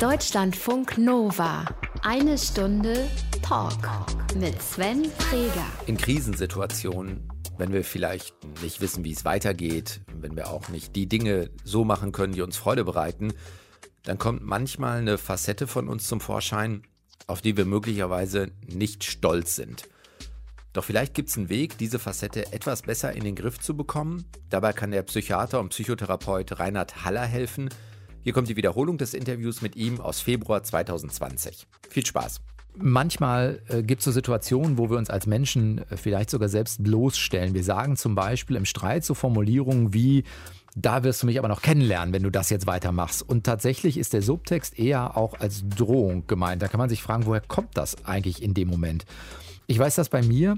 Deutschlandfunk Nova. Eine Stunde Talk mit Sven Freger. In Krisensituationen, wenn wir vielleicht nicht wissen, wie es weitergeht, wenn wir auch nicht die Dinge so machen können, die uns Freude bereiten, dann kommt manchmal eine Facette von uns zum Vorschein, auf die wir möglicherweise nicht stolz sind. Doch vielleicht gibt es einen Weg, diese Facette etwas besser in den Griff zu bekommen. Dabei kann der Psychiater und Psychotherapeut Reinhard Haller helfen, hier kommt die Wiederholung des Interviews mit ihm aus Februar 2020. Viel Spaß. Manchmal äh, gibt es so Situationen, wo wir uns als Menschen äh, vielleicht sogar selbst bloßstellen. Wir sagen zum Beispiel im Streit so Formulierungen wie, da wirst du mich aber noch kennenlernen, wenn du das jetzt weitermachst. Und tatsächlich ist der Subtext eher auch als Drohung gemeint. Da kann man sich fragen, woher kommt das eigentlich in dem Moment? Ich weiß das bei mir.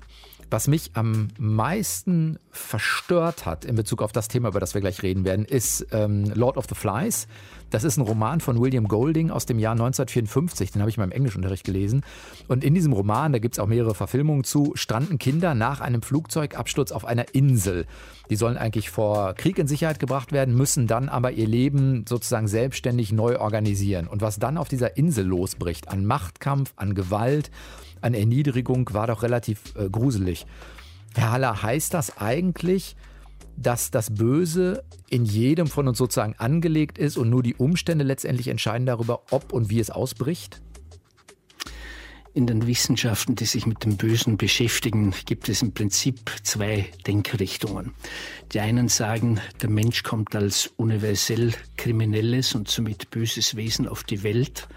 Was mich am meisten verstört hat in Bezug auf das Thema, über das wir gleich reden werden, ist ähm, Lord of the Flies. Das ist ein Roman von William Golding aus dem Jahr 1954. Den habe ich mal im Englischunterricht gelesen. Und in diesem Roman, da gibt es auch mehrere Verfilmungen zu, stranden Kinder nach einem Flugzeugabsturz auf einer Insel. Die sollen eigentlich vor Krieg in Sicherheit gebracht werden, müssen dann aber ihr Leben sozusagen selbstständig neu organisieren. Und was dann auf dieser Insel losbricht, an Machtkampf, an Gewalt, an Erniedrigung, war doch relativ äh, gruselig. Herr Haller, heißt das eigentlich, dass das Böse in jedem von uns sozusagen angelegt ist und nur die Umstände letztendlich entscheiden darüber, ob und wie es ausbricht? In den Wissenschaften, die sich mit dem Bösen beschäftigen, gibt es im Prinzip zwei Denkrichtungen. Die einen sagen, der Mensch kommt als universell kriminelles und somit böses Wesen auf die Welt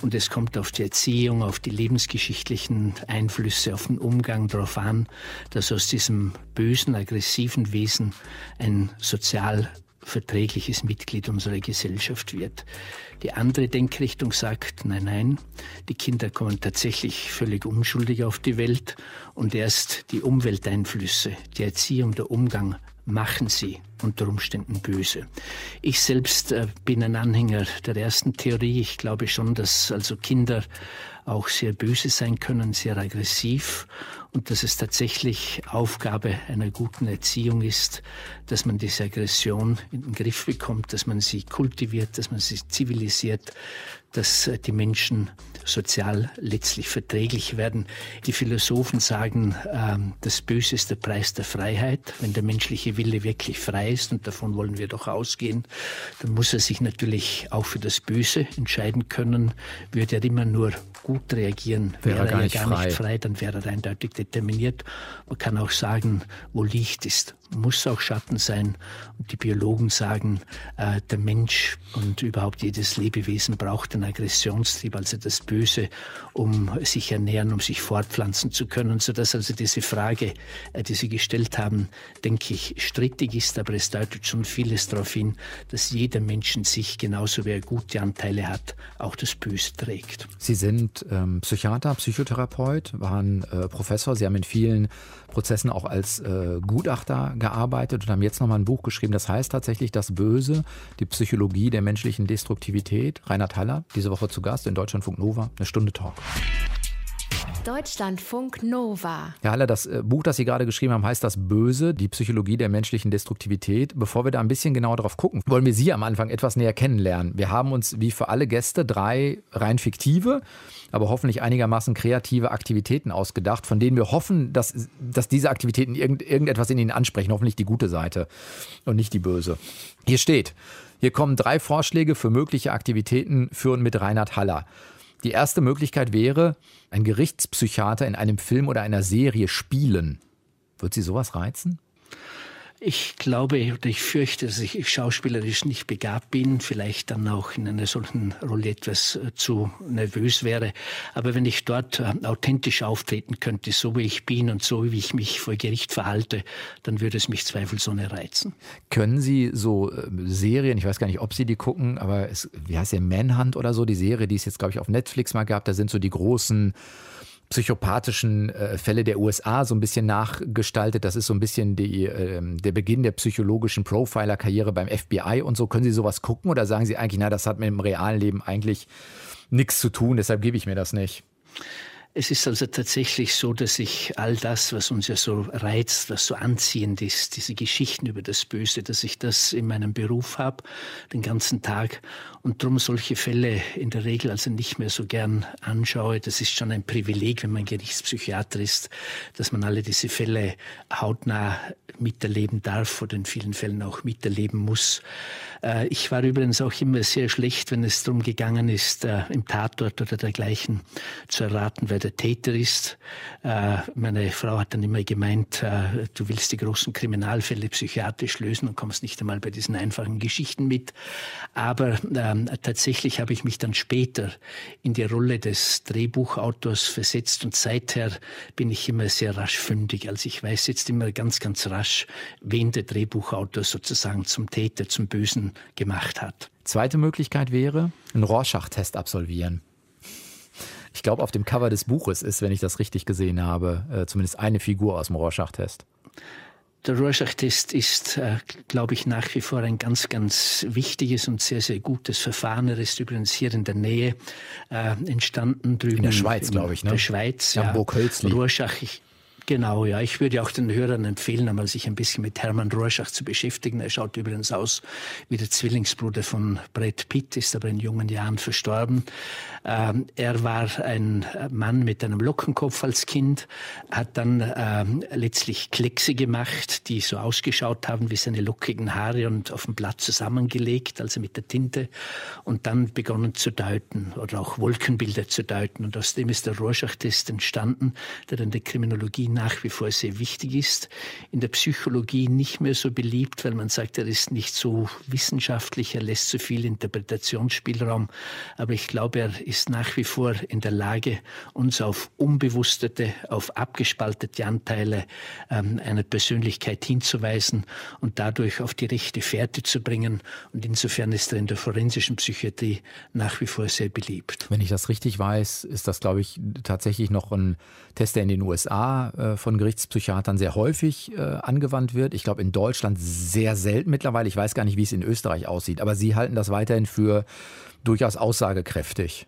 und es kommt auf die Erziehung, auf die lebensgeschichtlichen Einflüsse, auf den Umgang darauf an, dass aus diesem bösen, aggressiven Wesen ein sozial verträgliches Mitglied unserer Gesellschaft wird. Die andere Denkrichtung sagt, nein, nein, die Kinder kommen tatsächlich völlig unschuldig auf die Welt und erst die Umwelteinflüsse, die Erziehung, der Umgang machen sie unter Umständen böse. Ich selbst äh, bin ein Anhänger der ersten Theorie. Ich glaube schon, dass also Kinder auch sehr böse sein können, sehr aggressiv und dass es tatsächlich Aufgabe einer guten Erziehung ist, dass man diese Aggression in den Griff bekommt, dass man sie kultiviert, dass man sie zivilisiert, dass äh, die Menschen sozial letztlich verträglich werden. Die Philosophen sagen, ähm, das Böse ist der Preis der Freiheit. Wenn der menschliche Wille wirklich frei ist, und davon wollen wir doch ausgehen, dann muss er sich natürlich auch für das Böse entscheiden können. Würde er immer nur gut reagieren, wäre, wäre er ja gar frei. nicht frei, dann wäre er eindeutig determiniert. Man kann auch sagen, wo Licht ist, muss auch Schatten sein. Und die Biologen sagen, äh, der Mensch und überhaupt jedes Lebewesen braucht den Aggressionstrieb, also das Böse, um sich ernähren, um sich fortpflanzen zu können, sodass also diese Frage, äh, die Sie gestellt haben, denke ich, strittig ist, aber es deutet schon vieles darauf hin, dass jeder Mensch in sich, genauso wie er gute Anteile hat, auch das Böse trägt. Sie sind ähm, Psychiater, Psychotherapeut, waren äh, Professor, Sie haben in vielen Prozessen auch als äh, Gutachter gearbeitet und haben jetzt nochmal ein Buch geschrieben, das heißt tatsächlich Das Böse, die Psychologie der menschlichen Destruktivität. Reinhard Haller, diese Woche zu Gast in Deutschlandfunk Nova, eine Stunde Talk. Deutschlandfunk Nova. Herr Haller, das äh, Buch, das Sie gerade geschrieben haben, heißt Das Böse, die Psychologie der menschlichen Destruktivität. Bevor wir da ein bisschen genauer drauf gucken, wollen wir Sie am Anfang etwas näher kennenlernen. Wir haben uns wie für alle Gäste drei rein fiktive, aber hoffentlich einigermaßen kreative Aktivitäten ausgedacht, von denen wir hoffen, dass, dass diese Aktivitäten irgend, irgendetwas in Ihnen ansprechen. Hoffentlich die gute Seite und nicht die böse. Hier steht, hier kommen drei Vorschläge für mögliche Aktivitäten für und mit Reinhard Haller. Die erste Möglichkeit wäre, ein Gerichtspsychiater in einem Film oder einer Serie spielen. Wird Sie sowas reizen? Ich glaube oder ich fürchte, dass ich schauspielerisch nicht begabt bin, vielleicht dann auch in einer solchen Rolle etwas äh, zu nervös wäre. Aber wenn ich dort äh, authentisch auftreten könnte, so wie ich bin und so wie ich mich vor Gericht verhalte, dann würde es mich zweifelsohne reizen. Können Sie so äh, Serien, ich weiß gar nicht, ob Sie die gucken, aber es, wie heißt der Manhunt oder so, die Serie, die es jetzt, glaube ich, auf Netflix mal gab, da sind so die großen psychopathischen äh, Fälle der USA so ein bisschen nachgestaltet. Das ist so ein bisschen die, äh, der Beginn der psychologischen Profiler-Karriere beim FBI und so. Können Sie sowas gucken oder sagen Sie eigentlich, na, das hat mit dem realen Leben eigentlich nichts zu tun, deshalb gebe ich mir das nicht? Es ist also tatsächlich so, dass ich all das, was uns ja so reizt, was so anziehend ist, diese Geschichten über das Böse, dass ich das in meinem Beruf habe, den ganzen Tag und darum solche Fälle in der Regel also nicht mehr so gern anschaue. Das ist schon ein Privileg, wenn man Gerichtspsychiater ist, dass man alle diese Fälle hautnah miterleben darf oder in vielen Fällen auch miterleben muss. Äh, ich war übrigens auch immer sehr schlecht, wenn es darum gegangen ist, äh, im Tatort oder dergleichen zu erraten, wer der Täter ist. Äh, meine Frau hat dann immer gemeint, du willst die großen Kriminalfälle psychiatrisch lösen und kommst nicht einmal bei diesen einfachen Geschichten mit. Aber ähm, tatsächlich habe ich mich dann später in die Rolle des Drehbuchautors versetzt und seither bin ich immer sehr rasch fündig. Also ich weiß jetzt immer ganz, ganz rasch, wen der Drehbuchautor sozusagen zum Täter, zum Bösen gemacht hat. Zweite Möglichkeit wäre, einen Rorschach-Test absolvieren. Ich glaube, auf dem Cover des Buches ist, wenn ich das richtig gesehen habe, äh, zumindest eine Figur aus dem Rorschach-Test. Der Rorschach-Test ist, äh, glaube ich, nach wie vor ein ganz, ganz wichtiges und sehr, sehr gutes Verfahren. Er ist übrigens hier in der Nähe äh, entstanden, drüben in der Schweiz, glaube ich. Ne? In der Schweiz, ja. Rorschach, ich, Genau, ja. Ich würde auch den Hörern empfehlen, einmal sich ein bisschen mit Hermann Rorschach zu beschäftigen. Er schaut übrigens aus wie der Zwillingsbruder von Brad Pitt, ist aber in jungen Jahren verstorben. Ähm, er war ein Mann mit einem Lockenkopf als Kind, hat dann ähm, letztlich Kleckse gemacht, die so ausgeschaut haben wie seine lockigen Haare und auf dem Blatt zusammengelegt, also mit der Tinte, und dann begonnen zu deuten oder auch Wolkenbilder zu deuten. Und aus dem ist der Rorschach-Test entstanden, der in der Kriminologie nach wie vor sehr wichtig ist. In der Psychologie nicht mehr so beliebt, weil man sagt, er ist nicht so wissenschaftlich, er lässt zu so viel Interpretationsspielraum. Aber ich glaube, er ist nach wie vor in der Lage, uns auf unbewusstete, auf abgespaltete Anteile ähm, einer Persönlichkeit hinzuweisen und dadurch auf die rechte Fährte zu bringen. Und insofern ist er in der forensischen Psychiatrie nach wie vor sehr beliebt. Wenn ich das richtig weiß, ist das, glaube ich, tatsächlich noch ein Test, der in den USA äh, von Gerichtspsychiatern sehr häufig äh, angewandt wird. Ich glaube in Deutschland sehr selten mittlerweile. Ich weiß gar nicht, wie es in Österreich aussieht, aber Sie halten das weiterhin für durchaus aussagekräftig.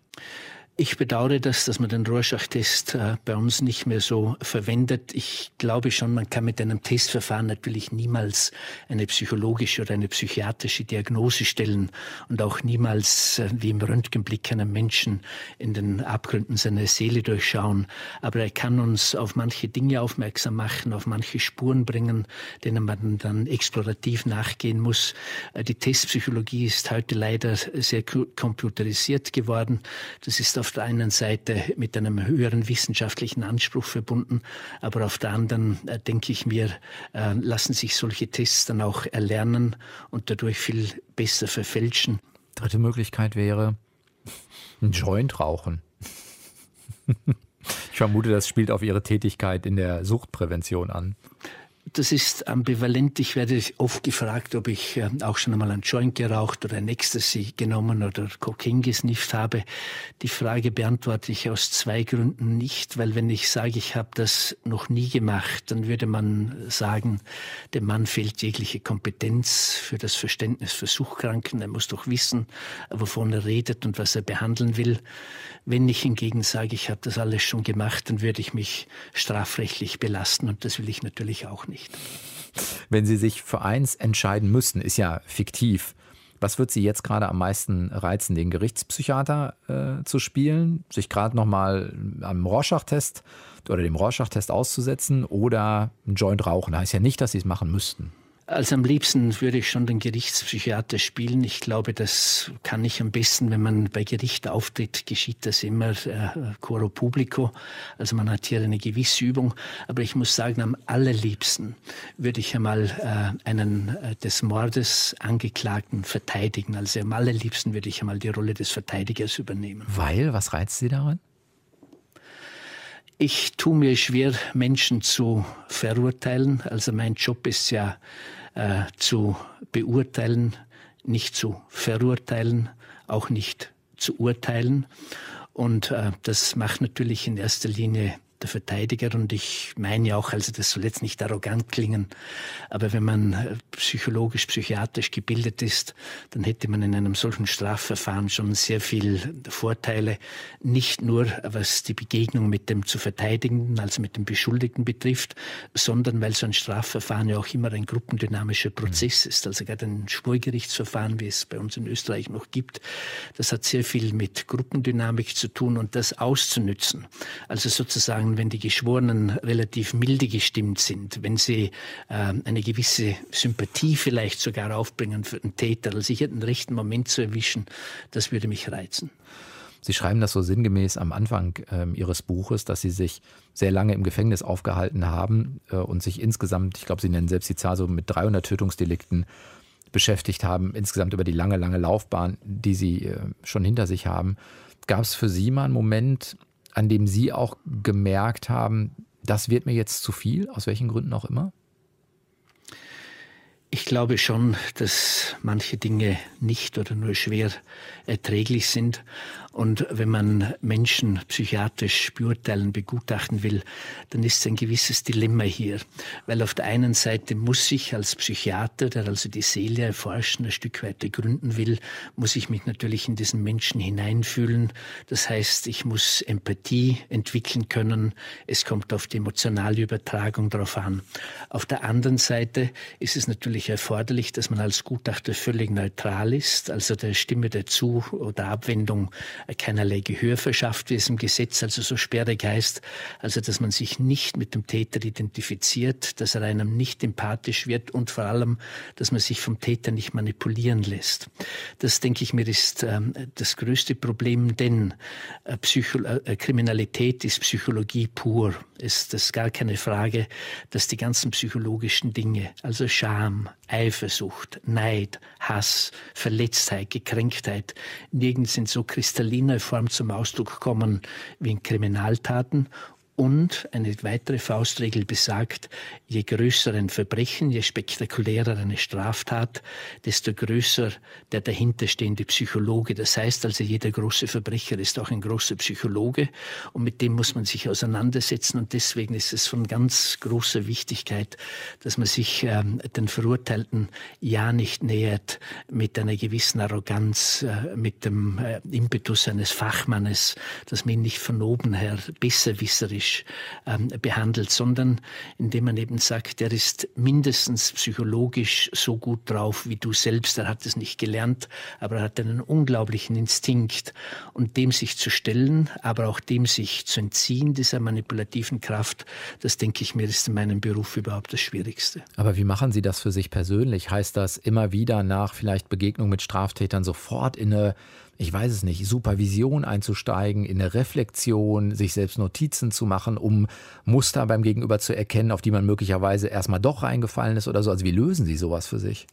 Ich bedauere das, dass man den Rorschach-Test äh, bei uns nicht mehr so verwendet. Ich glaube schon, man kann mit einem Testverfahren natürlich niemals eine psychologische oder eine psychiatrische Diagnose stellen und auch niemals äh, wie im Röntgenblick einem Menschen in den Abgründen seiner Seele durchschauen. Aber er kann uns auf manche Dinge aufmerksam machen, auf manche Spuren bringen, denen man dann explorativ nachgehen muss. Äh, die Testpsychologie ist heute leider sehr computerisiert geworden. Das ist auf der einen Seite mit einem höheren wissenschaftlichen Anspruch verbunden, aber auf der anderen äh, denke ich mir, äh, lassen sich solche Tests dann auch erlernen und dadurch viel besser verfälschen. Dritte Möglichkeit wäre ein Joint rauchen. Ich vermute, das spielt auf Ihre Tätigkeit in der Suchtprävention an das ist ambivalent. Ich werde oft gefragt, ob ich äh, auch schon einmal ein Joint geraucht oder ein Ecstasy genommen oder Kokain gesnifft habe. Die Frage beantworte ich aus zwei Gründen nicht, weil wenn ich sage, ich habe das noch nie gemacht, dann würde man sagen, dem Mann fehlt jegliche Kompetenz für das Verständnis für Suchtkranken. Er muss doch wissen, wovon er redet und was er behandeln will. Wenn ich hingegen sage, ich habe das alles schon gemacht, dann würde ich mich strafrechtlich belasten und das will ich natürlich auch nicht. Wenn Sie sich für eins entscheiden müssten, ist ja fiktiv. Was wird Sie jetzt gerade am meisten reizen, den Gerichtspsychiater äh, zu spielen, sich gerade nochmal am Rorschach-Test oder dem Rorschach-Test auszusetzen oder einen Joint rauchen? Heißt ja nicht, dass Sie es machen müssten. Also am liebsten würde ich schon den Gerichtspsychiater spielen. Ich glaube, das kann ich am besten, wenn man bei Gericht auftritt, geschieht das immer äh, coro publico. Also man hat hier eine gewisse Übung. Aber ich muss sagen, am allerliebsten würde ich einmal äh, einen äh, des Mordes Angeklagten verteidigen. Also am allerliebsten würde ich einmal die Rolle des Verteidigers übernehmen. Weil? Was reizt Sie daran? Ich tue mir schwer, Menschen zu verurteilen. Also mein Job ist ja äh, zu beurteilen, nicht zu verurteilen, auch nicht zu urteilen. Und äh, das macht natürlich in erster Linie der Verteidiger und ich meine ja auch, also das soll jetzt nicht arrogant klingen, aber wenn man äh, psychologisch, psychiatrisch gebildet ist, dann hätte man in einem solchen Strafverfahren schon sehr viel Vorteile, nicht nur was die Begegnung mit dem zu Verteidigenden, also mit dem Beschuldigten betrifft, sondern weil so ein Strafverfahren ja auch immer ein gruppendynamischer Prozess ist, also gerade ein Schwurgerichtsverfahren, wie es bei uns in Österreich noch gibt, das hat sehr viel mit Gruppendynamik zu tun und das auszunützen. Also sozusagen, wenn die Geschworenen relativ milde gestimmt sind, wenn sie äh, eine gewisse Sympathie vielleicht sogar aufbringen für den Täter, also hier den rechten Moment zu erwischen, das würde mich reizen. Sie schreiben das so sinngemäß am Anfang äh, Ihres Buches, dass Sie sich sehr lange im Gefängnis aufgehalten haben äh, und sich insgesamt, ich glaube, Sie nennen selbst die Zahl so mit 300 Tötungsdelikten beschäftigt haben, insgesamt über die lange, lange Laufbahn, die Sie äh, schon hinter sich haben. Gab es für Sie mal einen Moment, an dem Sie auch gemerkt haben, das wird mir jetzt zu viel, aus welchen Gründen auch immer? Ich glaube schon, dass manche Dinge nicht oder nur schwer erträglich sind. Und wenn man Menschen psychiatrisch beurteilen, begutachten will, dann ist ein gewisses Dilemma hier. Weil auf der einen Seite muss ich als Psychiater, der also die Seele erforschen, ein Stück weit ergründen will, muss ich mich natürlich in diesen Menschen hineinfühlen. Das heißt, ich muss Empathie entwickeln können. Es kommt auf die emotionale Übertragung drauf an. Auf der anderen Seite ist es natürlich erforderlich, dass man als Gutachter völlig neutral ist, also der Stimme der Zu- oder Abwendung keinerlei Gehör verschafft, wie es im Gesetz also so sperrig heißt, also dass man sich nicht mit dem Täter identifiziert, dass er einem nicht empathisch wird und vor allem, dass man sich vom Täter nicht manipulieren lässt. Das, denke ich mir, ist ähm, das größte Problem, denn äh, Psycho äh, Kriminalität ist Psychologie pur. Es ist gar keine Frage, dass die ganzen psychologischen Dinge, also Scham, Eifersucht, Neid, Hass, Verletztheit, Gekränktheit, nirgends in so kristalliner Form zum Ausdruck kommen wie in Kriminaltaten und eine weitere Faustregel besagt, je größer ein Verbrechen, je spektakulärer eine Straftat, desto größer der dahinterstehende Psychologe. Das heißt also, jeder große Verbrecher ist auch ein großer Psychologe. Und mit dem muss man sich auseinandersetzen. Und deswegen ist es von ganz großer Wichtigkeit, dass man sich ähm, den Verurteilten ja nicht nähert mit einer gewissen Arroganz, äh, mit dem äh, Impetus eines Fachmannes, dass man ihn nicht von oben her besserwisserisch psychologisch ähm, behandelt, sondern indem man eben sagt, er ist mindestens psychologisch so gut drauf wie du selbst. Er hat es nicht gelernt, aber er hat einen unglaublichen Instinkt. Und dem sich zu stellen, aber auch dem sich zu entziehen, dieser manipulativen Kraft, das denke ich mir, ist in meinem Beruf überhaupt das Schwierigste. Aber wie machen Sie das für sich persönlich? Heißt das immer wieder nach vielleicht Begegnung mit Straftätern sofort in eine ich weiß es nicht, Supervision einzusteigen, in eine Reflexion, sich selbst Notizen zu machen, um Muster beim Gegenüber zu erkennen, auf die man möglicherweise erstmal doch reingefallen ist oder so. Also wie lösen Sie sowas für sich?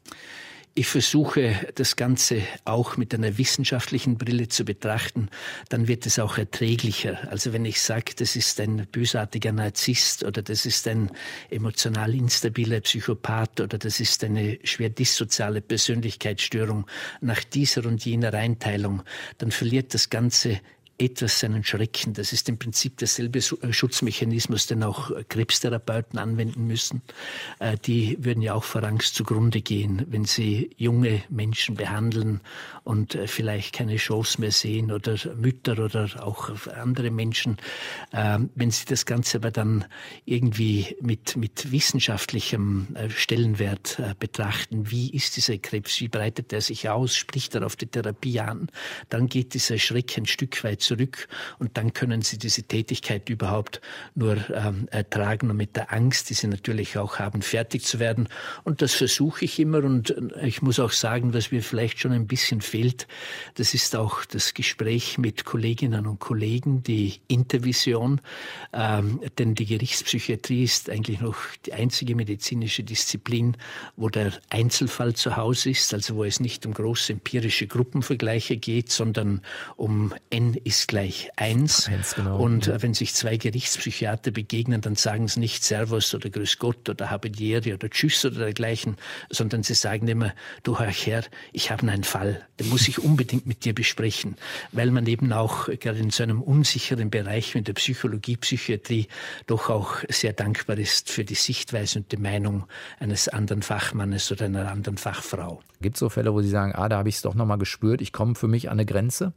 Ich versuche das Ganze auch mit einer wissenschaftlichen Brille zu betrachten, dann wird es auch erträglicher. Also wenn ich sage, das ist ein bösartiger Narzisst oder das ist ein emotional instabiler Psychopath oder das ist eine schwer dissoziale Persönlichkeitsstörung nach dieser und jener Einteilung, dann verliert das Ganze etwas seinen Schrecken. Das ist im Prinzip derselbe äh, Schutzmechanismus, den auch Krebstherapeuten anwenden müssen. Äh, die würden ja auch vor Angst zugrunde gehen, wenn sie junge Menschen behandeln und äh, vielleicht keine Chance mehr sehen oder Mütter oder auch andere Menschen. Wenn sie das Ganze aber dann irgendwie mit, mit wissenschaftlichem Stellenwert betrachten, wie ist dieser Krebs, wie breitet er sich aus, spricht er auf die Therapie an, dann geht dieser Schreck ein Stück weit zurück und dann können sie diese Tätigkeit überhaupt nur ähm, ertragen. Und mit der Angst, die sie natürlich auch haben, fertig zu werden. Und das versuche ich immer. Und äh, ich muss auch sagen, was mir vielleicht schon ein bisschen fehlt, das ist auch das Gespräch mit Kolleginnen und Kollegen, die Intervision, ähm, denn die Gerichtspsychiatrie ist eigentlich noch die einzige medizinische Disziplin, wo der Einzelfall zu Hause ist, also wo es nicht um große empirische Gruppenvergleiche geht, sondern um N ist ist gleich eins. eins genau. Und äh, wenn sich zwei Gerichtspsychiater begegnen, dann sagen sie nicht Servus oder Grüß Gott oder Habedieri oder Tschüss oder dergleichen, sondern sie sagen immer, du Herr Herr, ich habe einen Fall, den muss ich unbedingt mit dir besprechen, weil man eben auch gerade in so einem unsicheren Bereich wie der Psychologie, Psychiatrie doch auch sehr dankbar ist für die Sichtweise und die Meinung eines anderen Fachmannes oder einer anderen Fachfrau. Gibt es so Fälle, wo Sie sagen, ah, da habe ich es doch nochmal gespürt, ich komme für mich an eine Grenze?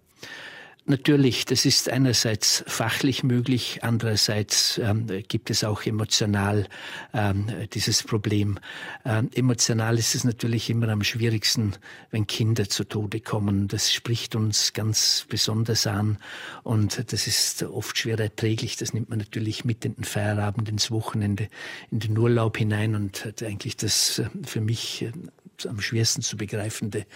Natürlich, das ist einerseits fachlich möglich, andererseits ähm, gibt es auch emotional ähm, dieses Problem. Ähm, emotional ist es natürlich immer am schwierigsten, wenn Kinder zu Tode kommen. Das spricht uns ganz besonders an und das ist oft schwer erträglich. Das nimmt man natürlich mit in den Feierabend, ins Wochenende, in den Urlaub hinein und eigentlich das äh, für mich äh, am schwersten zu begreifende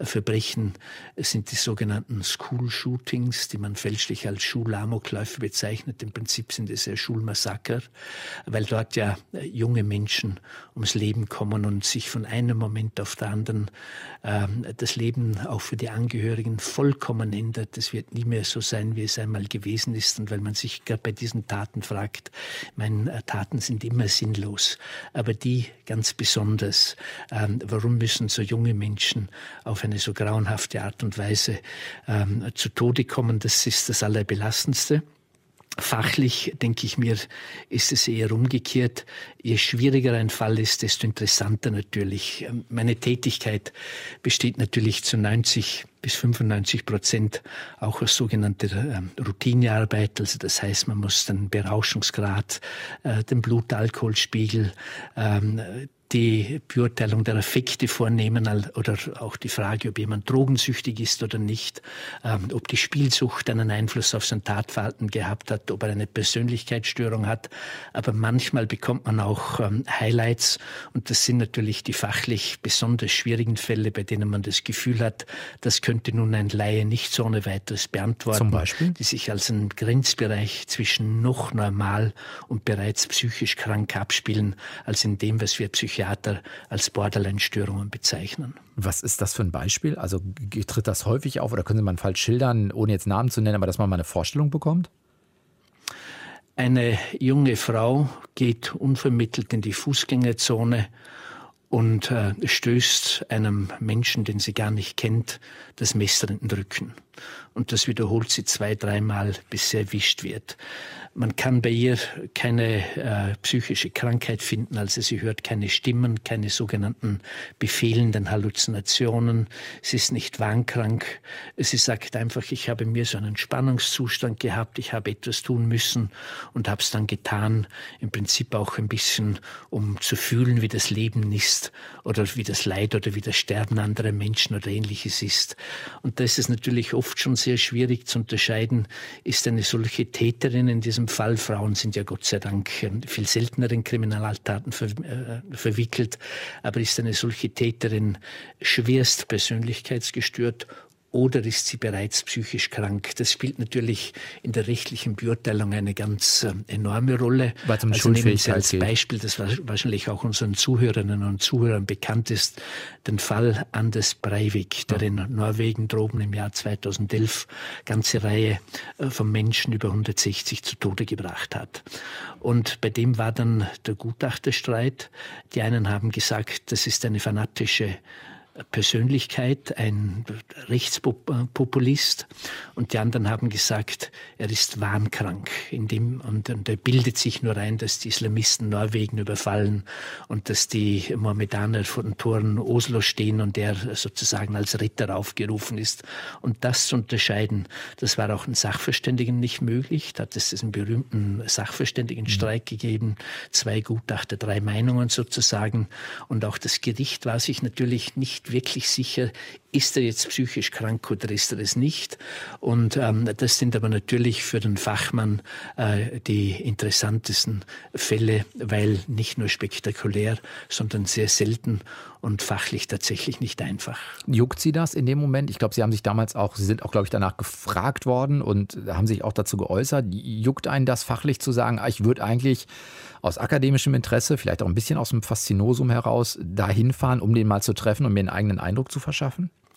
Verbrechen sind die sogenannten School Shootings, die man fälschlich als Schulamokläufe bezeichnet. Im Prinzip sind es ja Schulmassaker, weil dort ja junge Menschen ums Leben kommen und sich von einem Moment auf den anderen äh, das Leben auch für die Angehörigen vollkommen ändert. Es wird nie mehr so sein, wie es einmal gewesen ist. Und weil man sich gerade bei diesen Taten fragt, meine Taten sind immer sinnlos, aber die ganz besonders. Äh, warum warum müssen so junge Menschen auf eine so grauenhafte Art und Weise ähm, zu Tode kommen? Das ist das Allerbelastendste. Fachlich, denke ich mir, ist es eher umgekehrt. Je schwieriger ein Fall ist, desto interessanter natürlich. Meine Tätigkeit besteht natürlich zu 90 bis 95 Prozent auch aus sogenannter ähm, Routinearbeit. Also das heißt, man muss den Berauschungsgrad, äh, den Blutalkoholspiegel, ähm, die Beurteilung der Effekte vornehmen oder auch die Frage, ob jemand drogensüchtig ist oder nicht, ähm, ob die Spielsucht einen Einfluss auf sein Tatverhalten gehabt hat, ob er eine Persönlichkeitsstörung hat. Aber manchmal bekommt man auch ähm, Highlights und das sind natürlich die fachlich besonders schwierigen Fälle, bei denen man das Gefühl hat, das könnte nun ein Laie nicht so ohne weiteres beantworten. Zum Beispiel? Die sich als ein Grenzbereich zwischen noch normal und bereits psychisch krank abspielen, als in dem, was wir Psychiater Psychiater als Borderline-Störungen bezeichnen. Was ist das für ein Beispiel? Also tritt das häufig auf oder können Sie mal falsch schildern, ohne jetzt Namen zu nennen, aber dass man mal eine Vorstellung bekommt? Eine junge Frau geht unvermittelt in die Fußgängerzone und äh, stößt einem Menschen, den sie gar nicht kennt, das Messer in den Rücken. Und das wiederholt sie zwei, dreimal, bis sie erwischt wird. Man kann bei ihr keine äh, psychische Krankheit finden, also sie hört keine Stimmen, keine sogenannten befehlenden Halluzinationen. Sie ist nicht wahnkrank. Sie sagt einfach, ich habe mir so einen Spannungszustand gehabt, ich habe etwas tun müssen und habe es dann getan, im Prinzip auch ein bisschen, um zu fühlen, wie das Leben ist oder wie das Leid oder wie das Sterben anderer Menschen oder ähnliches ist. Und da ist es natürlich oft schon sehr schwierig zu unterscheiden, ist eine solche Täterin in diesem Fall. Frauen sind ja Gott sei Dank viel seltener in Kriminaltaten ver, äh, verwickelt. Aber ist eine solche Täterin schwerst persönlichkeitsgestört oder ist sie bereits psychisch krank? Das spielt natürlich in der rechtlichen Beurteilung eine ganz äh, enorme Rolle. Weil zum also nehmen Sie als Beispiel, das wahrscheinlich auch unseren Zuhörerinnen und Zuhörern bekannt ist, den Fall Anders Breivik, der in Norwegen droben im Jahr 2011 ganze Reihe äh, von Menschen über 160 zu Tode gebracht hat. Und bei dem war dann der Gutachterstreit. Die einen haben gesagt, das ist eine fanatische Persönlichkeit, ein Rechtspopulist. Und die anderen haben gesagt, er ist wahnkrank. In dem, und, und er bildet sich nur ein, dass die Islamisten Norwegen überfallen und dass die Mohammedaner vor den Toren Oslo stehen und er sozusagen als Ritter aufgerufen ist. Und das zu unterscheiden, das war auch ein Sachverständigen nicht möglich. Da hat es diesen berühmten Sachverständigenstreik mhm. gegeben. Zwei Gutachter, drei Meinungen sozusagen. Und auch das Gericht war sich natürlich nicht wirklich sicher, ist er jetzt psychisch krank oder ist er es nicht. Und ähm, das sind aber natürlich für den Fachmann äh, die interessantesten Fälle, weil nicht nur spektakulär, sondern sehr selten und fachlich tatsächlich nicht einfach. Juckt Sie das in dem Moment? Ich glaube, Sie haben sich damals auch, Sie sind auch, glaube ich, danach gefragt worden und haben sich auch dazu geäußert. Juckt einen das fachlich zu sagen, ah, ich würde eigentlich aus akademischem Interesse, vielleicht auch ein bisschen aus dem Faszinosum heraus, dahin fahren, um den mal zu treffen und mir einen eigenen Eindruck zu verschaffen?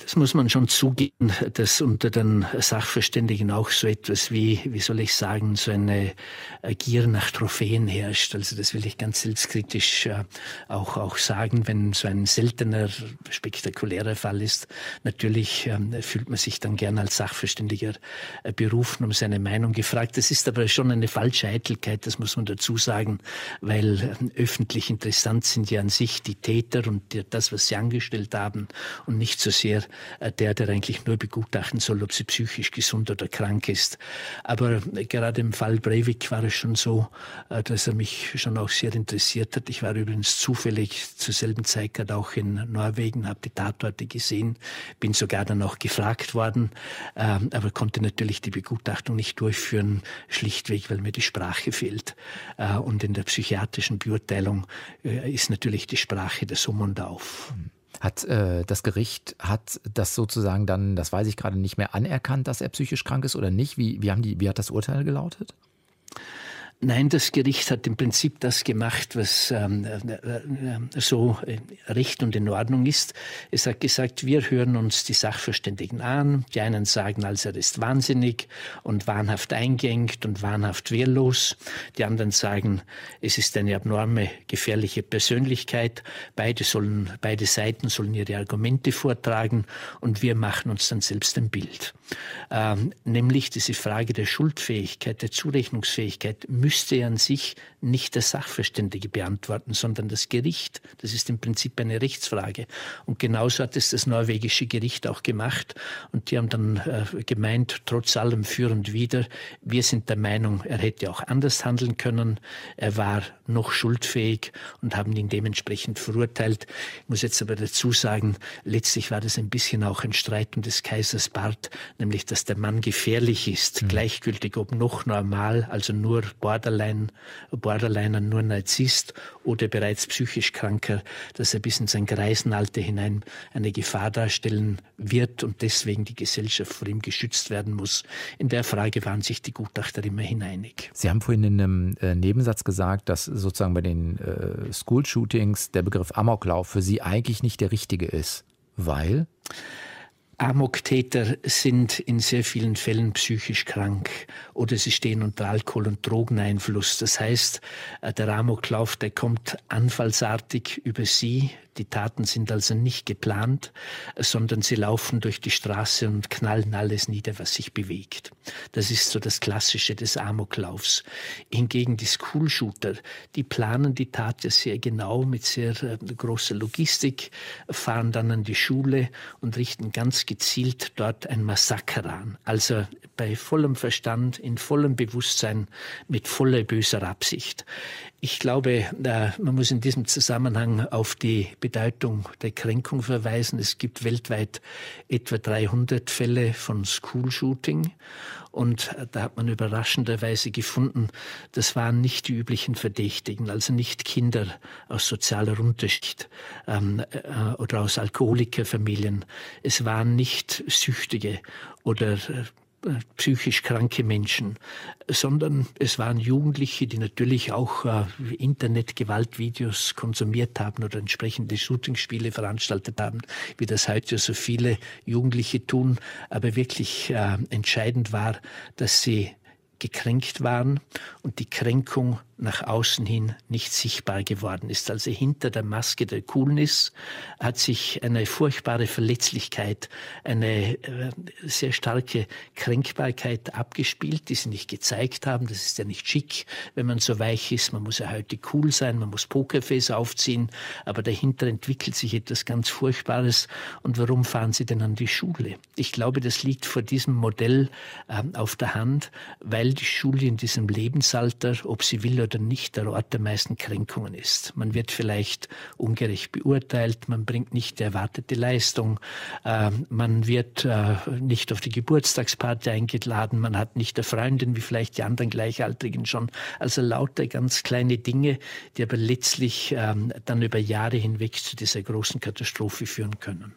Das muss man schon zugeben, dass unter den Sachverständigen auch so etwas wie, wie soll ich sagen, so eine Gier nach Trophäen herrscht. Also das will ich ganz selbstkritisch äh, auch, auch sagen, wenn so ein seltener, spektakulärer Fall ist. Natürlich ähm, fühlt man sich dann gern als Sachverständiger äh, berufen, um seine Meinung gefragt. Das ist aber schon eine falsche Eitelkeit, das muss man dazu sagen, weil äh, öffentlich interessant sind ja an sich die Täter und das, was sie angestellt haben und nicht so sehr äh, der, der eigentlich nur begutachten soll, ob sie psychisch gesund oder krank ist. Aber gerade im Fall Breivik war es schon so, äh, dass er mich schon auch sehr interessiert hat. Ich war übrigens zufällig zur selben Zeit gerade auch in Norwegen, habe die Tatorte gesehen, bin sogar dann auch gefragt worden, ähm, aber konnte natürlich die Begutachtung nicht durchführen, schlichtweg, weil mir die Sprache fehlt. Äh, und in der psychiatrischen Beurteilung ist natürlich die Sprache der Summ und Auf. Mhm. Hat äh, das Gericht hat das sozusagen dann, das weiß ich gerade nicht mehr, anerkannt, dass er psychisch krank ist oder nicht? Wie, wie, haben die, wie hat das Urteil gelautet? Nein, das Gericht hat im Prinzip das gemacht, was ähm, äh, äh, so recht und in Ordnung ist. Es hat gesagt, wir hören uns die Sachverständigen an. Die einen sagen, also er ist wahnsinnig und wahnhaft eingeengt und wahnhaft wehrlos. Die anderen sagen, es ist eine abnorme, gefährliche Persönlichkeit. Beide sollen, beide Seiten sollen ihre Argumente vortragen und wir machen uns dann selbst ein Bild. Ähm, nämlich diese Frage der Schuldfähigkeit, der Zurechnungsfähigkeit müsste er an sich nicht der Sachverständige beantworten, sondern das Gericht. Das ist im Prinzip eine Rechtsfrage. Und genauso hat es das norwegische Gericht auch gemacht. Und die haben dann äh, gemeint, trotz allem für und wider, wir sind der Meinung, er hätte auch anders handeln können. Er war noch schuldfähig und haben ihn dementsprechend verurteilt. Ich muss jetzt aber dazu sagen, letztlich war das ein bisschen auch ein Streit um des Kaisers Bart, nämlich dass der Mann gefährlich ist, mhm. gleichgültig ob noch normal, also nur Borderline, Borderliner, nur Narzisst oder bereits psychisch kranker, dass er bis in sein Greisenalter hinein eine Gefahr darstellen wird und deswegen die Gesellschaft vor ihm geschützt werden muss. In der Frage waren sich die Gutachter immerhin einig. Sie haben vorhin in einem äh, Nebensatz gesagt, dass sozusagen bei den äh, School-Shootings der Begriff Amoklauf für Sie eigentlich nicht der richtige ist. Weil? Amoktäter sind in sehr vielen Fällen psychisch krank oder sie stehen unter Alkohol- und Drogeneinfluss. Das heißt, äh, der Amoklauf, der kommt anfallsartig über sie, die Taten sind also nicht geplant, sondern sie laufen durch die Straße und knallen alles nieder, was sich bewegt. Das ist so das Klassische des Amoklaufs. Hingegen die School-Shooter, die planen die Tat ja sehr genau mit sehr äh, großer Logistik, fahren dann an die Schule und richten ganz gezielt dort ein Massaker an. Also bei vollem Verstand, in vollem Bewusstsein, mit voller böser Absicht. Ich glaube, man muss in diesem Zusammenhang auf die Bedeutung der Kränkung verweisen. Es gibt weltweit etwa 300 Fälle von School-Shooting. Und da hat man überraschenderweise gefunden, das waren nicht die üblichen Verdächtigen, also nicht Kinder aus sozialer Unterschicht ähm, äh, oder aus Alkoholikerfamilien. Es waren nicht Süchtige oder äh, psychisch kranke Menschen, sondern es waren Jugendliche, die natürlich auch äh, Internet-Gewaltvideos konsumiert haben oder entsprechende Shootingspiele veranstaltet haben, wie das heute so viele Jugendliche tun. Aber wirklich äh, entscheidend war, dass sie gekränkt waren und die Kränkung nach außen hin nicht sichtbar geworden ist. Also hinter der Maske der Coolness hat sich eine furchtbare Verletzlichkeit, eine äh, sehr starke Kränkbarkeit abgespielt, die sie nicht gezeigt haben. Das ist ja nicht schick, wenn man so weich ist. Man muss ja heute cool sein, man muss Pokerface aufziehen, aber dahinter entwickelt sich etwas ganz Furchtbares. Und warum fahren sie denn an die Schule? Ich glaube, das liegt vor diesem Modell äh, auf der Hand, weil die Schule in diesem Lebensalter, ob sie will oder nicht der Ort der meisten Kränkungen ist. Man wird vielleicht ungerecht beurteilt, man bringt nicht die erwartete Leistung, äh, man wird äh, nicht auf die Geburtstagsparty eingeladen, man hat nicht eine Freundin wie vielleicht die anderen Gleichaltrigen schon. Also lauter ganz kleine Dinge, die aber letztlich äh, dann über Jahre hinweg zu dieser großen Katastrophe führen können.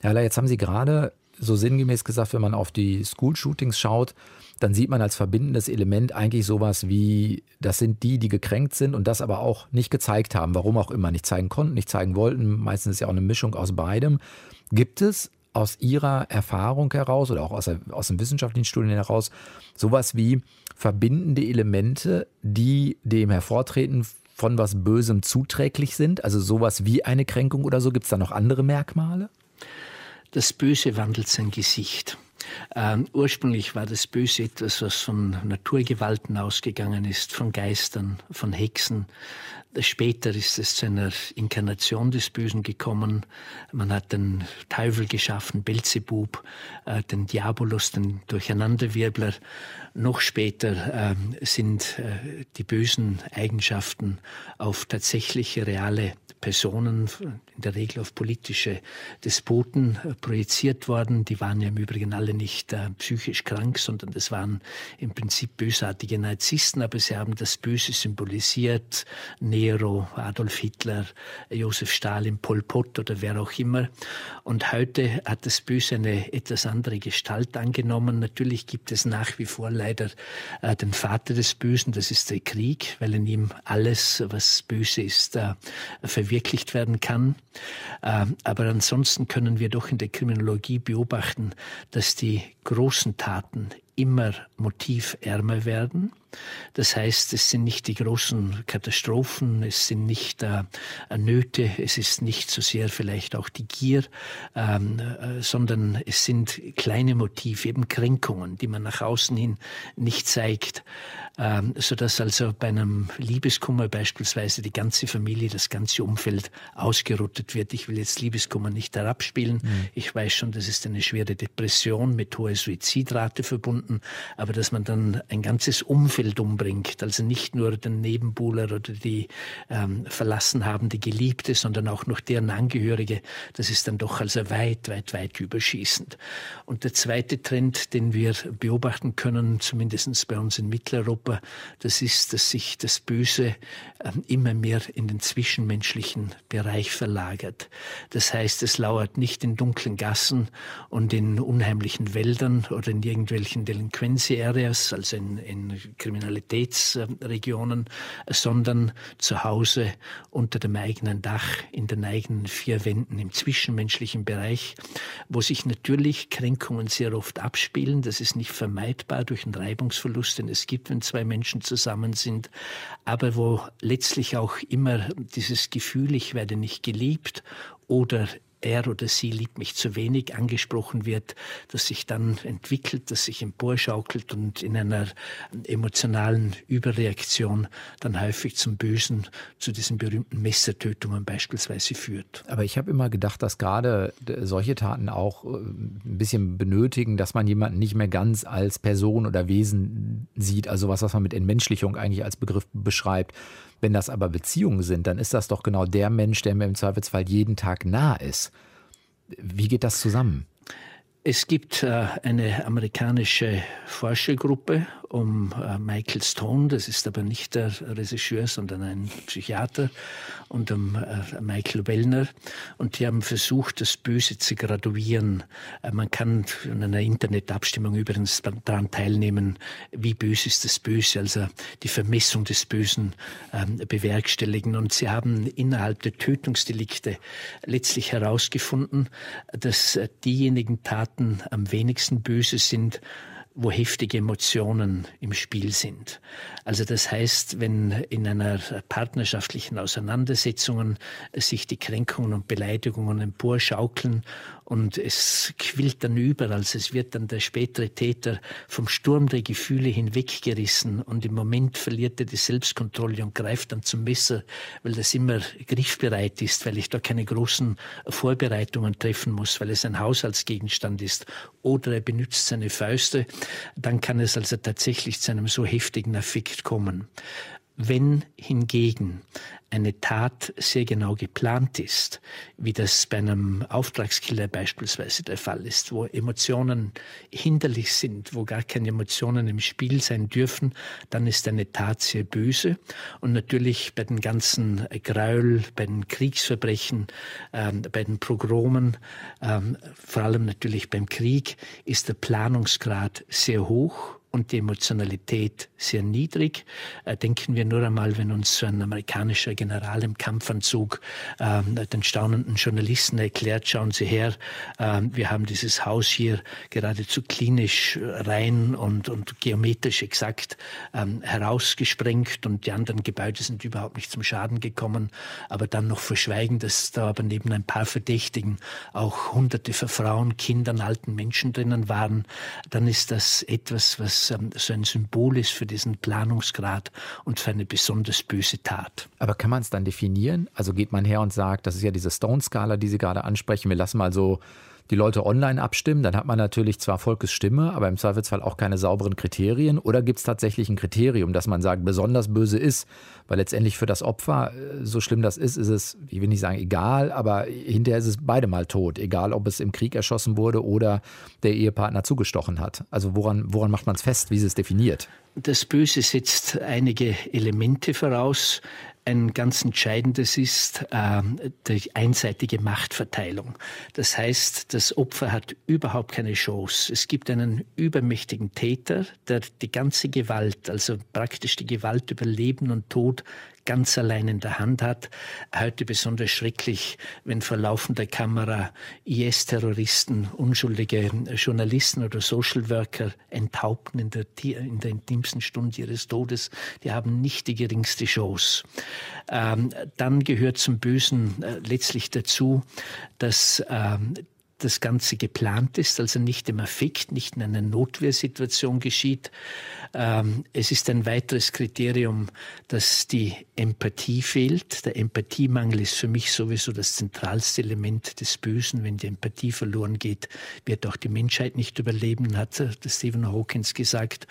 Herr Haller, jetzt haben Sie gerade so sinngemäß gesagt, wenn man auf die School-Shootings schaut, dann sieht man als verbindendes Element eigentlich sowas wie, das sind die, die gekränkt sind und das aber auch nicht gezeigt haben, warum auch immer, nicht zeigen konnten, nicht zeigen wollten. Meistens ist ja auch eine Mischung aus beidem. Gibt es aus Ihrer Erfahrung heraus oder auch aus, aus den wissenschaftlichen Studien heraus sowas wie verbindende Elemente, die dem Hervortreten von was Bösem zuträglich sind? Also sowas wie eine Kränkung oder so? Gibt es da noch andere Merkmale? Das Böse wandelt sein Gesicht. Ähm, ursprünglich war das Böse etwas, was von Naturgewalten ausgegangen ist, von Geistern, von Hexen. Später ist es zu einer Inkarnation des Bösen gekommen. Man hat den Teufel geschaffen, Belzebub, äh, den Diabolus, den Durcheinanderwirbler. Noch später äh, sind äh, die bösen Eigenschaften auf tatsächliche, reale Personen, in der Regel auf politische Despoten äh, projiziert worden. Die waren ja im Übrigen alle nicht äh, psychisch krank, sondern das waren im Prinzip bösartige Narzissten, aber sie haben das Böse symbolisiert. Nero, Adolf Hitler, Josef Stalin, Pol Pot oder wer auch immer. Und heute hat das Böse eine etwas andere Gestalt angenommen. Natürlich gibt es nach wie vor leider äh, den Vater des Bösen, das ist der Krieg, weil in ihm alles, was böse ist, äh, verwirklicht werden kann. Äh, aber ansonsten können wir doch in der Kriminologie beobachten, dass die großen Taten immer motivärmer werden. Das heißt, es sind nicht die großen Katastrophen, es sind nicht äh, Nöte, es ist nicht so sehr vielleicht auch die Gier, ähm, äh, sondern es sind kleine Motive, eben Kränkungen, die man nach außen hin nicht zeigt, ähm, sodass also bei einem Liebeskummer beispielsweise die ganze Familie, das ganze Umfeld ausgerottet wird. Ich will jetzt Liebeskummer nicht herabspielen. Mhm. Ich weiß schon, das ist eine schwere Depression mit hoher Suizidrate verbunden, aber dass man dann ein ganzes Umfeld umbringt, also nicht nur den Nebenbuhler oder die ähm, verlassen haben, die Geliebte, sondern auch noch deren Angehörige, das ist dann doch also weit, weit, weit überschießend. Und der zweite Trend, den wir beobachten können, zumindest bei uns in Mitteleuropa, Europa, das ist, dass sich das Böse ähm, immer mehr in den zwischenmenschlichen Bereich verlagert. Das heißt, es lauert nicht in dunklen Gassen und in unheimlichen Wäldern oder in irgendwelchen Delinquency-Areas, also in, in Kriminalitätsregionen, sondern zu Hause unter dem eigenen Dach, in den eigenen vier Wänden, im zwischenmenschlichen Bereich, wo sich natürlich Kränkungen sehr oft abspielen. Das ist nicht vermeidbar durch einen Reibungsverlust, den es gibt, wenn zwei Menschen zusammen sind, aber wo letztlich auch immer dieses Gefühl, ich werde nicht geliebt oder er oder sie liebt mich zu wenig angesprochen wird, das sich dann entwickelt, das sich emporschaukelt und in einer emotionalen Überreaktion dann häufig zum Bösen, zu diesen berühmten Messertötungen beispielsweise führt. Aber ich habe immer gedacht, dass gerade solche Taten auch äh, ein bisschen benötigen, dass man jemanden nicht mehr ganz als Person oder Wesen sieht, also was, was man mit Entmenschlichung eigentlich als Begriff beschreibt. Wenn das aber Beziehungen sind, dann ist das doch genau der Mensch, der mir im Zweifelsfall jeden Tag nah ist. Wie geht das zusammen? Es gibt äh, eine amerikanische Forschergruppe um äh, Michael Stone, das ist aber nicht der Regisseur, sondern ein Psychiater, und um äh, Michael Wellner. Und die haben versucht, das Böse zu graduieren. Man kann in einer Internetabstimmung übrigens daran teilnehmen, wie böse ist das Böse, also die Vermessung des Bösen ähm, bewerkstelligen. Und sie haben innerhalb der Tötungsdelikte letztlich herausgefunden, dass diejenigen Taten am wenigsten böse sind, wo heftige Emotionen im Spiel sind. Also das heißt, wenn in einer partnerschaftlichen Auseinandersetzung sich die Kränkungen und Beleidigungen emporschaukeln und es quillt dann über, also es wird dann der spätere Täter vom Sturm der Gefühle hinweggerissen und im Moment verliert er die Selbstkontrolle und greift dann zum Messer, weil das immer griffbereit ist, weil ich da keine großen Vorbereitungen treffen muss, weil es ein Haushaltsgegenstand ist oder er benutzt seine Fäuste, dann kann es also tatsächlich zu einem so heftigen Affekt kommen. Wenn hingegen eine Tat sehr genau geplant ist, wie das bei einem Auftragskiller beispielsweise der Fall ist, wo Emotionen hinderlich sind, wo gar keine Emotionen im Spiel sein dürfen, dann ist eine Tat sehr böse. Und natürlich bei den ganzen Gräuel, bei den Kriegsverbrechen, ähm, bei den Pogromen, ähm, vor allem natürlich beim Krieg, ist der Planungsgrad sehr hoch und die Emotionalität sehr niedrig. Äh, denken wir nur einmal, wenn uns so ein amerikanischer General im Kampfanzug äh, den staunenden Journalisten erklärt, schauen Sie her, äh, wir haben dieses Haus hier geradezu klinisch rein und, und geometrisch exakt ähm, herausgesprengt und die anderen Gebäude sind überhaupt nicht zum Schaden gekommen, aber dann noch verschweigen, dass da aber neben ein paar Verdächtigen auch hunderte von Frauen, Kindern, alten Menschen drinnen waren, dann ist das etwas, was ähm, so ein Symbol ist für diesen Planungsgrad und für eine besonders böse Tat. Aber kann man es dann definieren? Also geht man her und sagt, das ist ja diese Stone-Skala, die Sie gerade ansprechen, wir lassen mal so die Leute online abstimmen, dann hat man natürlich zwar Volkes Stimme, aber im Zweifelsfall auch keine sauberen Kriterien. Oder gibt es tatsächlich ein Kriterium, dass man sagt, besonders böse ist? Weil letztendlich für das Opfer, äh, so schlimm das ist, ist es, ich will nicht sagen egal, aber hinterher ist es beide mal tot. Egal, ob es im Krieg erschossen wurde oder der Ehepartner zugestochen hat. Also woran, woran macht man es fest? Wie ist es definiert? Das Böse setzt einige Elemente voraus. Ein ganz entscheidendes ist äh, die einseitige Machtverteilung. Das heißt, das Opfer hat überhaupt keine Chance. Es gibt einen übermächtigen Täter, der die ganze Gewalt, also praktisch die Gewalt über Leben und Tod, ganz allein in der Hand hat. Heute besonders schrecklich, wenn vor laufender Kamera IS-Terroristen unschuldige Journalisten oder Social Worker enthaupten in der, in der intimsten Stunde ihres Todes. Die haben nicht die geringste Chance. Ähm, dann gehört zum Bösen äh, letztlich dazu, dass ähm, das Ganze geplant ist, also nicht im Affekt, nicht in einer Notwehrsituation geschieht. Ähm, es ist ein weiteres Kriterium, dass die Empathie fehlt. Der Empathiemangel ist für mich sowieso das zentralste Element des Bösen. Wenn die Empathie verloren geht, wird auch die Menschheit nicht überleben, hat Stephen Hawkins gesagt.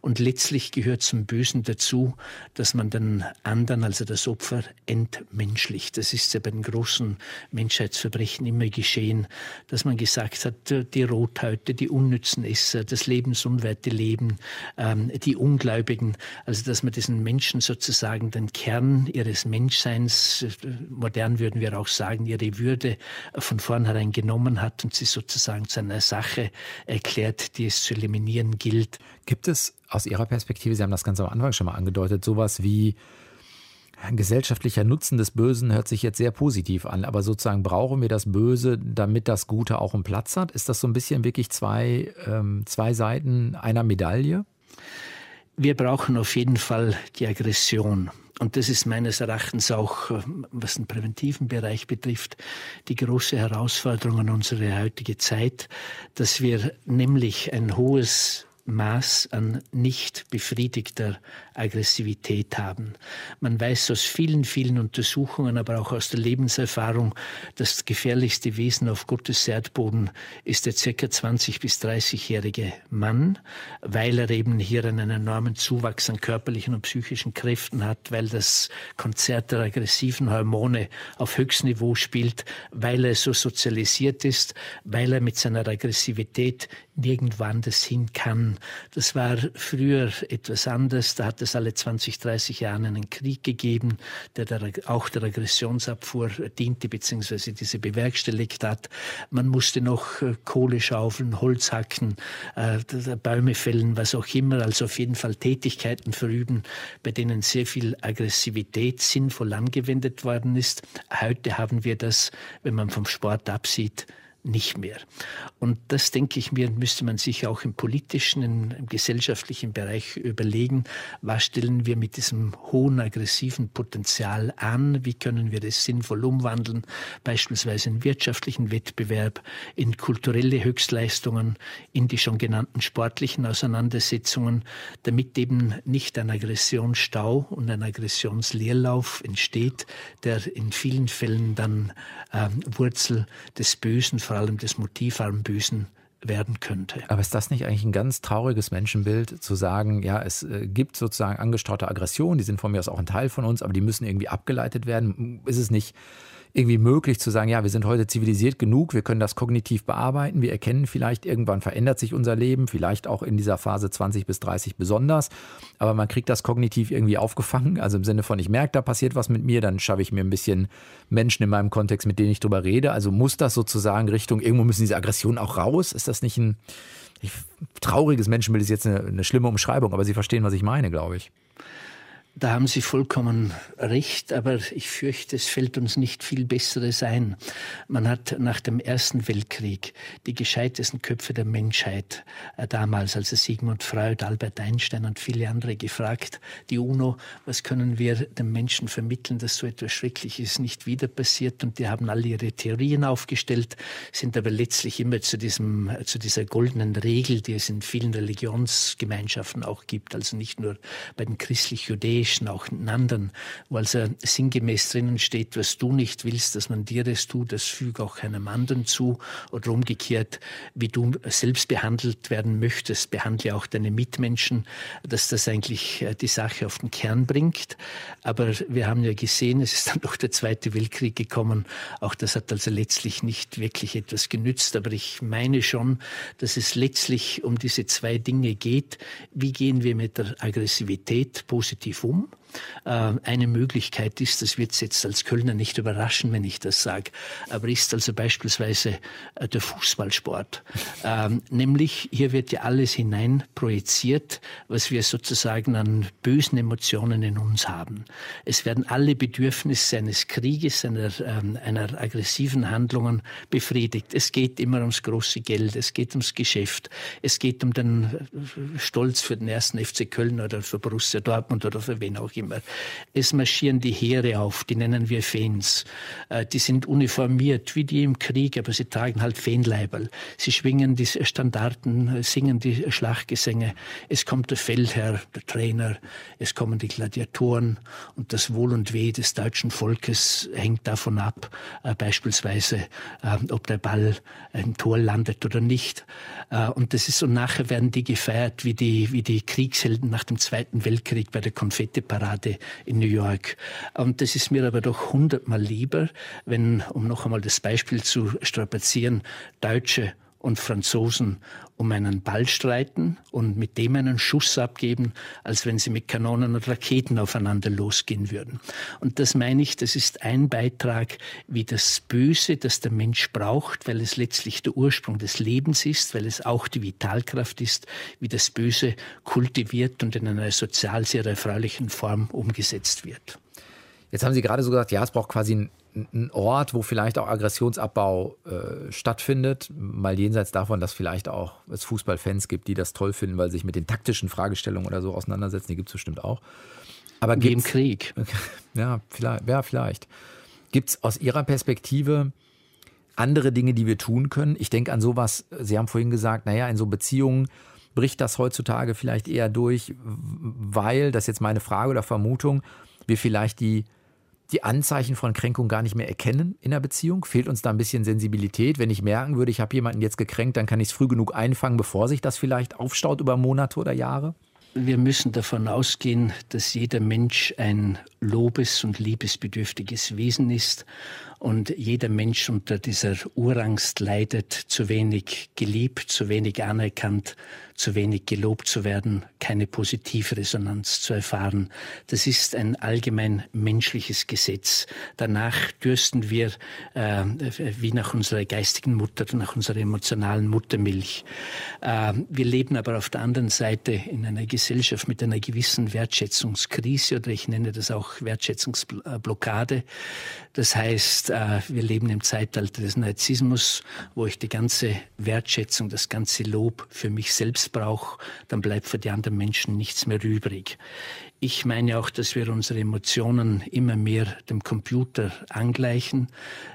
Und letztlich gehört zum Bösen dazu, dass man den anderen, also das Opfer, entmenschlicht. Das ist ja bei den großen Menschheitsverbrechen immer geschehen, dass man gesagt hat, die Rothäute, die unnützen Esser, das lebensunwerte Leben, ähm, die Ungläubigen, also dass man diesen Menschen sozusagen den Kern ihres Menschseins, modern würden wir auch sagen, ihre Würde von vornherein genommen hat und sie sozusagen zu einer Sache erklärt, die es zu eliminieren gilt. Gibt es aus Ihrer Perspektive, Sie haben das Ganze am Anfang schon mal angedeutet, sowas wie ein gesellschaftlicher Nutzen des Bösen hört sich jetzt sehr positiv an, aber sozusagen brauchen wir das Böse, damit das Gute auch einen Platz hat? Ist das so ein bisschen wirklich zwei, ähm, zwei Seiten einer Medaille? Wir brauchen auf jeden Fall die Aggression. Und das ist meines Erachtens auch, äh, was den präventiven Bereich betrifft, die große Herausforderung an unsere heutige Zeit, dass wir nämlich ein hohes Maß an nicht befriedigter Aggressivität haben. Man weiß aus vielen, vielen Untersuchungen, aber auch aus der Lebenserfahrung, das gefährlichste Wesen auf Gottes Erdboden ist der circa 20 bis 30-jährige Mann, weil er eben hier einen enormen Zuwachs an körperlichen und psychischen Kräften hat, weil das Konzert der aggressiven Hormone auf Höchstniveau spielt, weil er so sozialisiert ist, weil er mit seiner Aggressivität nirgendwo anders hin kann. Das war früher etwas anders. Da hat es alle 20, 30 Jahre einen Krieg gegeben, der, auch der Aggressionsabfuhr diente bzw. diese bewerkstelligt hat. Man musste noch äh, Kohle schaufeln, Holz hacken, äh, Bäume fällen, was auch immer. Also auf jeden Fall Tätigkeiten verüben, bei denen sehr viel Aggressivität sinnvoll angewendet worden ist. Heute haben wir das, wenn man vom Sport absieht, nicht mehr. Und das, denke ich mir, müsste man sich auch im politischen, im gesellschaftlichen Bereich überlegen. Was stellen wir mit diesem hohen aggressiven Potenzial an? Wie können wir das sinnvoll umwandeln? Beispielsweise in wirtschaftlichen Wettbewerb, in kulturelle Höchstleistungen, in die schon genannten sportlichen Auseinandersetzungen, damit eben nicht ein Aggressionsstau und ein Aggressionsleerlauf entsteht, der in vielen Fällen dann äh, Wurzel des Bösen vor allem des motivarmen Bösen werden könnte. Aber ist das nicht eigentlich ein ganz trauriges Menschenbild, zu sagen, ja, es äh, gibt sozusagen angestaute Aggressionen, die sind von mir aus auch ein Teil von uns, aber die müssen irgendwie abgeleitet werden? Ist es nicht irgendwie möglich zu sagen, ja, wir sind heute zivilisiert genug, wir können das kognitiv bearbeiten, wir erkennen vielleicht, irgendwann verändert sich unser Leben, vielleicht auch in dieser Phase 20 bis 30 besonders, aber man kriegt das kognitiv irgendwie aufgefangen, also im Sinne von, ich merke, da passiert was mit mir, dann schaffe ich mir ein bisschen Menschen in meinem Kontext, mit denen ich drüber rede, also muss das sozusagen Richtung, irgendwo müssen diese Aggressionen auch raus, ist das nicht ein ich, trauriges Menschenbild ist jetzt eine, eine schlimme Umschreibung, aber Sie verstehen, was ich meine, glaube ich. Da haben Sie vollkommen recht, aber ich fürchte, es fällt uns nicht viel Besseres ein. Man hat nach dem Ersten Weltkrieg die gescheitesten Köpfe der Menschheit äh, damals, also Sigmund Freud, Albert Einstein und viele andere gefragt, die UNO, was können wir den Menschen vermitteln, dass so etwas Schreckliches nicht wieder passiert? Und die haben alle ihre Theorien aufgestellt, sind aber letztlich immer zu diesem, zu dieser goldenen Regel, die es in vielen Religionsgemeinschaften auch gibt, also nicht nur bei den christlich-judäischen Hebräischen, auch anderen, wo also sinngemäß drinnen steht, was du nicht willst, dass man dir das tut, das füge auch einem anderen zu. Oder umgekehrt, wie du selbst behandelt werden möchtest, behandle auch deine Mitmenschen, dass das eigentlich äh, die Sache auf den Kern bringt. Aber wir haben ja gesehen, es ist dann doch der Zweite Weltkrieg gekommen. Auch das hat also letztlich nicht wirklich etwas genützt. Aber ich meine schon, dass es letztlich um diese zwei Dinge geht. Wie gehen wir mit der Aggressivität positiv um? Äh, eine Möglichkeit ist, das wird jetzt als Kölner nicht überraschen, wenn ich das sage, aber ist also beispielsweise äh, der Fußballsport. Ähm, nämlich hier wird ja alles hinein projiziert, was wir sozusagen an bösen Emotionen in uns haben. Es werden alle Bedürfnisse eines Krieges, einer, ähm, einer aggressiven Handlungen befriedigt. Es geht immer ums große Geld, es geht ums Geschäft, es geht um den äh, Stolz für den ersten FC Köln oder für Borussia Dortmund oder für wen auch immer. Es marschieren die Heere auf, die nennen wir Fans. Äh, die sind uniformiert, wie die im Krieg, aber sie tragen halt Feenleiberl. Sie schwingen die Standarten, singen die Schlachtgesänge. Es kommt der Feldherr, der Trainer, es kommen die Gladiatoren und das Wohl und Weh des deutschen Volkes hängt davon ab, äh, beispielsweise, äh, ob der Ball im Tor landet oder nicht. Und das ist, und nachher werden die gefeiert wie die, wie die Kriegshelden nach dem Zweiten Weltkrieg bei der Konfettiparade Parade in New York. Und das ist mir aber doch hundertmal lieber, wenn, um noch einmal das Beispiel zu strapazieren, Deutsche und Franzosen um einen Ball streiten und mit dem einen Schuss abgeben, als wenn sie mit Kanonen und Raketen aufeinander losgehen würden. Und das meine ich, das ist ein Beitrag, wie das Böse, das der Mensch braucht, weil es letztlich der Ursprung des Lebens ist, weil es auch die Vitalkraft ist, wie das Böse kultiviert und in einer sozial sehr erfreulichen Form umgesetzt wird. Jetzt haben Sie gerade so gesagt, ja, es braucht quasi ein ein Ort, wo vielleicht auch Aggressionsabbau äh, stattfindet, mal jenseits davon, dass vielleicht auch es Fußballfans gibt, die das toll finden, weil sie sich mit den taktischen Fragestellungen oder so auseinandersetzen, die gibt es bestimmt auch. Aber Wie im Krieg. Ja, vielleicht. Ja, vielleicht. Gibt es aus Ihrer Perspektive andere Dinge, die wir tun können? Ich denke an sowas, Sie haben vorhin gesagt, naja, in so Beziehungen bricht das heutzutage vielleicht eher durch, weil, das ist jetzt meine Frage oder Vermutung, wir vielleicht die die Anzeichen von Kränkung gar nicht mehr erkennen in der Beziehung? Fehlt uns da ein bisschen Sensibilität? Wenn ich merken würde, ich habe jemanden jetzt gekränkt, dann kann ich es früh genug einfangen, bevor sich das vielleicht aufstaut über Monate oder Jahre? Wir müssen davon ausgehen, dass jeder Mensch ein lobes- und liebesbedürftiges Wesen ist und jeder Mensch unter dieser Urangst leidet, zu wenig geliebt, zu wenig anerkannt, zu wenig gelobt zu werden, keine positive Resonanz zu erfahren. Das ist ein allgemein menschliches Gesetz. Danach dürsten wir äh, wie nach unserer geistigen Mutter, nach unserer emotionalen Muttermilch. Äh, wir leben aber auf der anderen Seite in einer Gesellschaft mit einer gewissen Wertschätzungskrise oder ich nenne das auch Wertschätzungsblockade. Das heißt, äh, wir leben im Zeitalter des Narzissmus, wo ich die ganze Wertschätzung, das ganze Lob für mich selbst Missbrauch, dann bleibt für die anderen Menschen nichts mehr übrig. Ich meine auch, dass wir unsere Emotionen immer mehr dem Computer angleichen.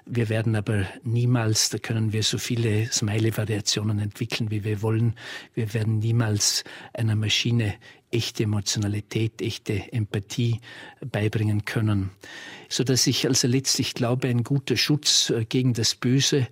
Wir werden aber niemals, da können wir so viele Smiley-Variationen entwickeln, wie wir wollen, wir werden niemals einer Maschine echte Emotionalität, echte Empathie beibringen können. So dass ich also letztlich glaube, ein guter Schutz äh, gegen das Böse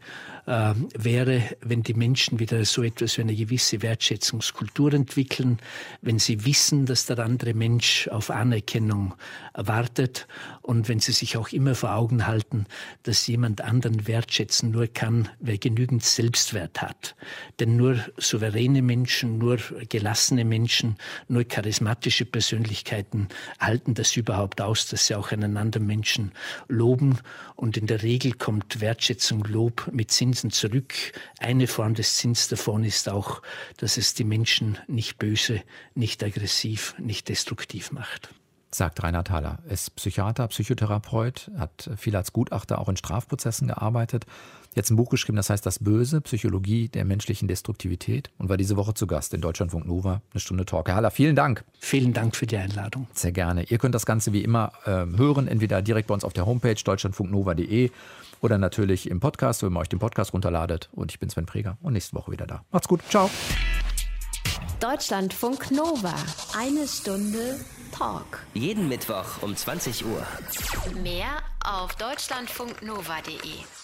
äh, wäre, wenn die Menschen wieder so etwas wie eine gewisse Wertschätzungskultur entwickeln, wenn sie wissen, dass der andere Mensch auf Anerkennung wartet und wenn sie sich auch immer vor Augen halten, dass jemand anderen wertschätzen nur kann, wer genügend Selbstwert hat. Denn nur souveräne Menschen, nur gelassene Menschen, nur charismatische Persönlichkeiten halten das überhaupt aus, dass sie auch einen anderen Menschen loben. Und in der Regel kommt Wertschätzung, Lob mit Zinsen zurück. Eine Form des Zins davon ist auch, dass es die Menschen nicht böse, nicht aggressiv, nicht destruktiv macht sagt Reinhard Haller. Er ist Psychiater, Psychotherapeut, hat viel als Gutachter auch in Strafprozessen gearbeitet. Jetzt ein Buch geschrieben, das heißt Das Böse, Psychologie der menschlichen Destruktivität und war diese Woche zu Gast in Deutschlandfunk Nova, eine Stunde Talk. Herr Haller, vielen Dank. Vielen Dank für die Einladung. Sehr gerne. Ihr könnt das Ganze wie immer äh, hören, entweder direkt bei uns auf der Homepage deutschlandfunknova.de oder natürlich im Podcast, wenn ihr euch den Podcast runterladet. Und ich bin Sven Preger und nächste Woche wieder da. Macht's gut. Ciao. Deutschlandfunk Nova. Eine Stunde Talk. Jeden Mittwoch um 20 Uhr. Mehr auf deutschlandfunknova.de.